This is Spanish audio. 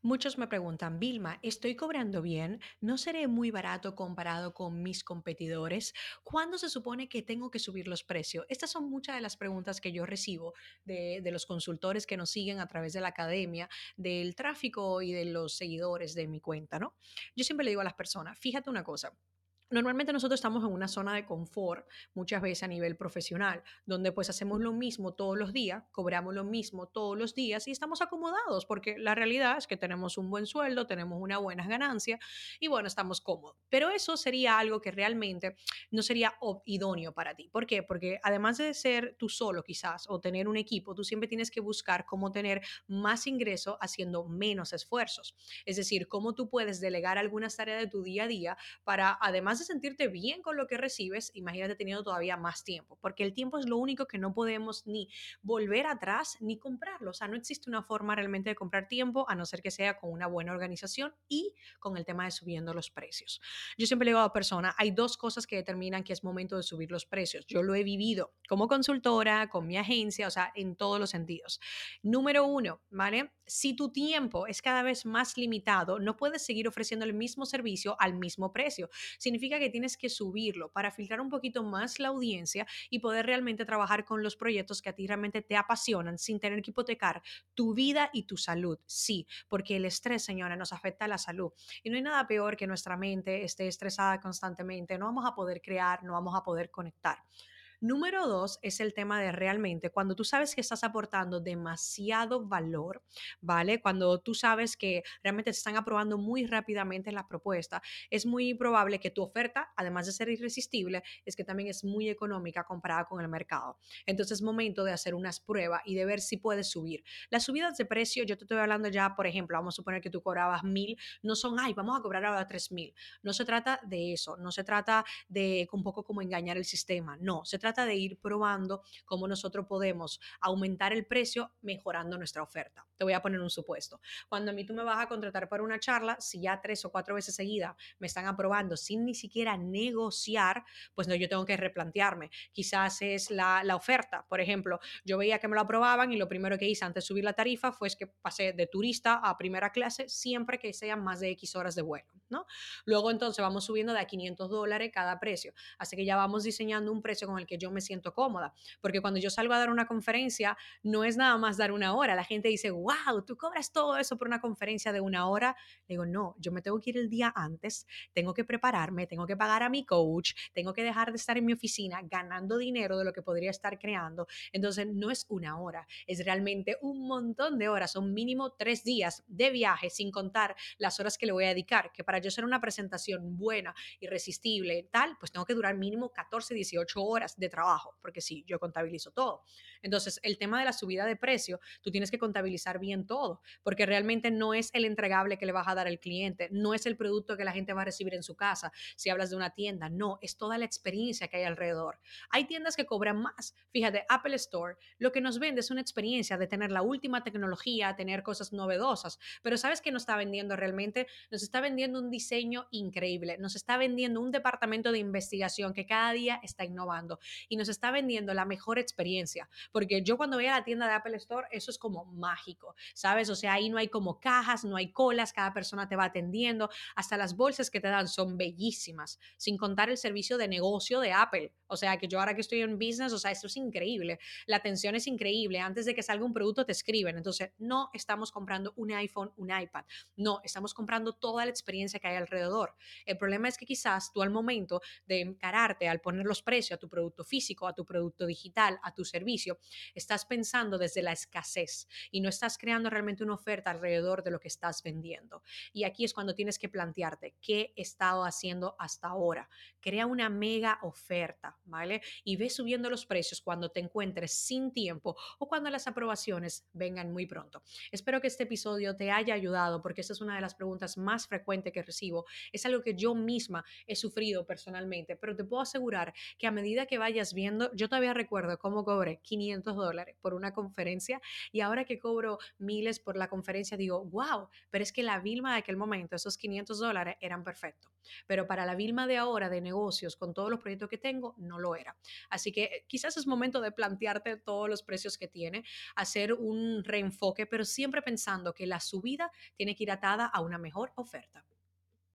Muchos me preguntan, Vilma, ¿estoy cobrando bien? ¿No seré muy barato comparado con mis competidores? ¿Cuándo se supone que tengo que subir los precios? Estas son muchas de las preguntas que yo recibo de, de los consultores que nos siguen a través de la academia, del tráfico y de los seguidores de mi cuenta, ¿no? Yo siempre le digo a las personas, fíjate una cosa, Normalmente nosotros estamos en una zona de confort, muchas veces a nivel profesional, donde pues hacemos lo mismo todos los días, cobramos lo mismo todos los días y estamos acomodados, porque la realidad es que tenemos un buen sueldo, tenemos una buena ganancia y bueno, estamos cómodos. Pero eso sería algo que realmente no sería idóneo para ti. ¿Por qué? Porque además de ser tú solo quizás o tener un equipo, tú siempre tienes que buscar cómo tener más ingreso haciendo menos esfuerzos. Es decir, cómo tú puedes delegar algunas tareas de tu día a día para además de sentirte bien con lo que recibes, imagínate teniendo todavía más tiempo, porque el tiempo es lo único que no podemos ni volver atrás ni comprarlo. O sea, no existe una forma realmente de comprar tiempo a no ser que sea con una buena organización y con el tema de subiendo los precios. Yo siempre le digo a la persona, hay dos cosas que determinan que es momento de subir los precios. Yo lo he vivido como consultora, con mi agencia, o sea, en todos los sentidos. Número uno, ¿vale? Si tu tiempo es cada vez más limitado, no puedes seguir ofreciendo el mismo servicio al mismo precio. Significa que tienes que subirlo para filtrar un poquito más la audiencia y poder realmente trabajar con los proyectos que a ti realmente te apasionan sin tener que hipotecar tu vida y tu salud. Sí, porque el estrés, señora, nos afecta a la salud. Y no hay nada peor que nuestra mente esté estresada constantemente. No vamos a poder crear, no vamos a poder conectar. Número dos es el tema de realmente cuando tú sabes que estás aportando demasiado valor, ¿vale? Cuando tú sabes que realmente te están aprobando muy rápidamente la propuesta, es muy probable que tu oferta, además de ser irresistible, es que también es muy económica comparada con el mercado. Entonces es momento de hacer unas pruebas y de ver si puedes subir. Las subidas de precio, yo te estoy hablando ya, por ejemplo, vamos a suponer que tú cobrabas mil, no son, ay, vamos a cobrar ahora tres mil. No se trata de eso, no se trata de un poco como engañar el sistema, no, se trata trata de ir probando cómo nosotros podemos aumentar el precio mejorando nuestra oferta. Te voy a poner un supuesto. Cuando a mí tú me vas a contratar para una charla, si ya tres o cuatro veces seguida me están aprobando sin ni siquiera negociar, pues no, yo tengo que replantearme. Quizás es la, la oferta. Por ejemplo, yo veía que me lo aprobaban y lo primero que hice antes de subir la tarifa fue que pasé de turista a primera clase siempre que sean más de X horas de vuelo, ¿no? Luego entonces vamos subiendo de a 500 dólares cada precio. Así que ya vamos diseñando un precio con el que yo me siento cómoda. Porque cuando yo salgo a dar una conferencia, no es nada más dar una hora. La gente dice, wow, tú cobras todo eso por una conferencia de una hora. Le digo, no, yo me tengo que ir el día antes, tengo que prepararme, tengo que pagar a mi coach, tengo que dejar de estar en mi oficina ganando dinero de lo que podría estar creando. Entonces, no es una hora, es realmente un montón de horas, son mínimo tres días de viaje, sin contar las horas que le voy a dedicar, que para yo hacer una presentación buena, irresistible, tal, pues tengo que durar mínimo 14, 18 horas de trabajo, porque sí, yo contabilizo todo. Entonces, el tema de la subida de precio, tú tienes que contabilizar bien todo, porque realmente no es el entregable que le vas a dar al cliente, no es el producto que la gente va a recibir en su casa, si hablas de una tienda, no, es toda la experiencia que hay alrededor. Hay tiendas que cobran más. Fíjate, Apple Store lo que nos vende es una experiencia de tener la última tecnología, tener cosas novedosas, pero ¿sabes qué nos está vendiendo realmente? Nos está vendiendo un diseño increíble, nos está vendiendo un departamento de investigación que cada día está innovando y nos está vendiendo la mejor experiencia. Porque yo cuando voy a la tienda de Apple Store, eso es como mágico, ¿sabes? O sea, ahí no hay como cajas, no hay colas, cada persona te va atendiendo, hasta las bolsas que te dan son bellísimas, sin contar el servicio de negocio de Apple. O sea, que yo ahora que estoy en business, o sea, esto es increíble. La atención es increíble. Antes de que salga un producto te escriben. Entonces, no estamos comprando un iPhone, un iPad. No, estamos comprando toda la experiencia que hay alrededor. El problema es que quizás tú al momento de encararte, al poner los precios a tu producto físico, a tu producto digital, a tu servicio, estás pensando desde la escasez y no estás creando realmente una oferta alrededor de lo que estás vendiendo. Y aquí es cuando tienes que plantearte qué he estado haciendo hasta ahora. Crea una mega oferta ¿vale? Y ve subiendo los precios cuando te encuentres sin tiempo o cuando las aprobaciones vengan muy pronto. Espero que este episodio te haya ayudado porque esa es una de las preguntas más frecuentes que es algo que yo misma he sufrido personalmente, pero te puedo asegurar que a medida que vayas viendo, yo todavía recuerdo cómo cobré 500 dólares por una conferencia y ahora que cobro miles por la conferencia digo, wow, pero es que la Vilma de aquel momento, esos 500 dólares eran perfectos, pero para la Vilma de ahora de negocios, con todos los proyectos que tengo, no lo era. Así que eh, quizás es momento de plantearte todos los precios que tiene, hacer un reenfoque, pero siempre pensando que la subida tiene que ir atada a una mejor oferta.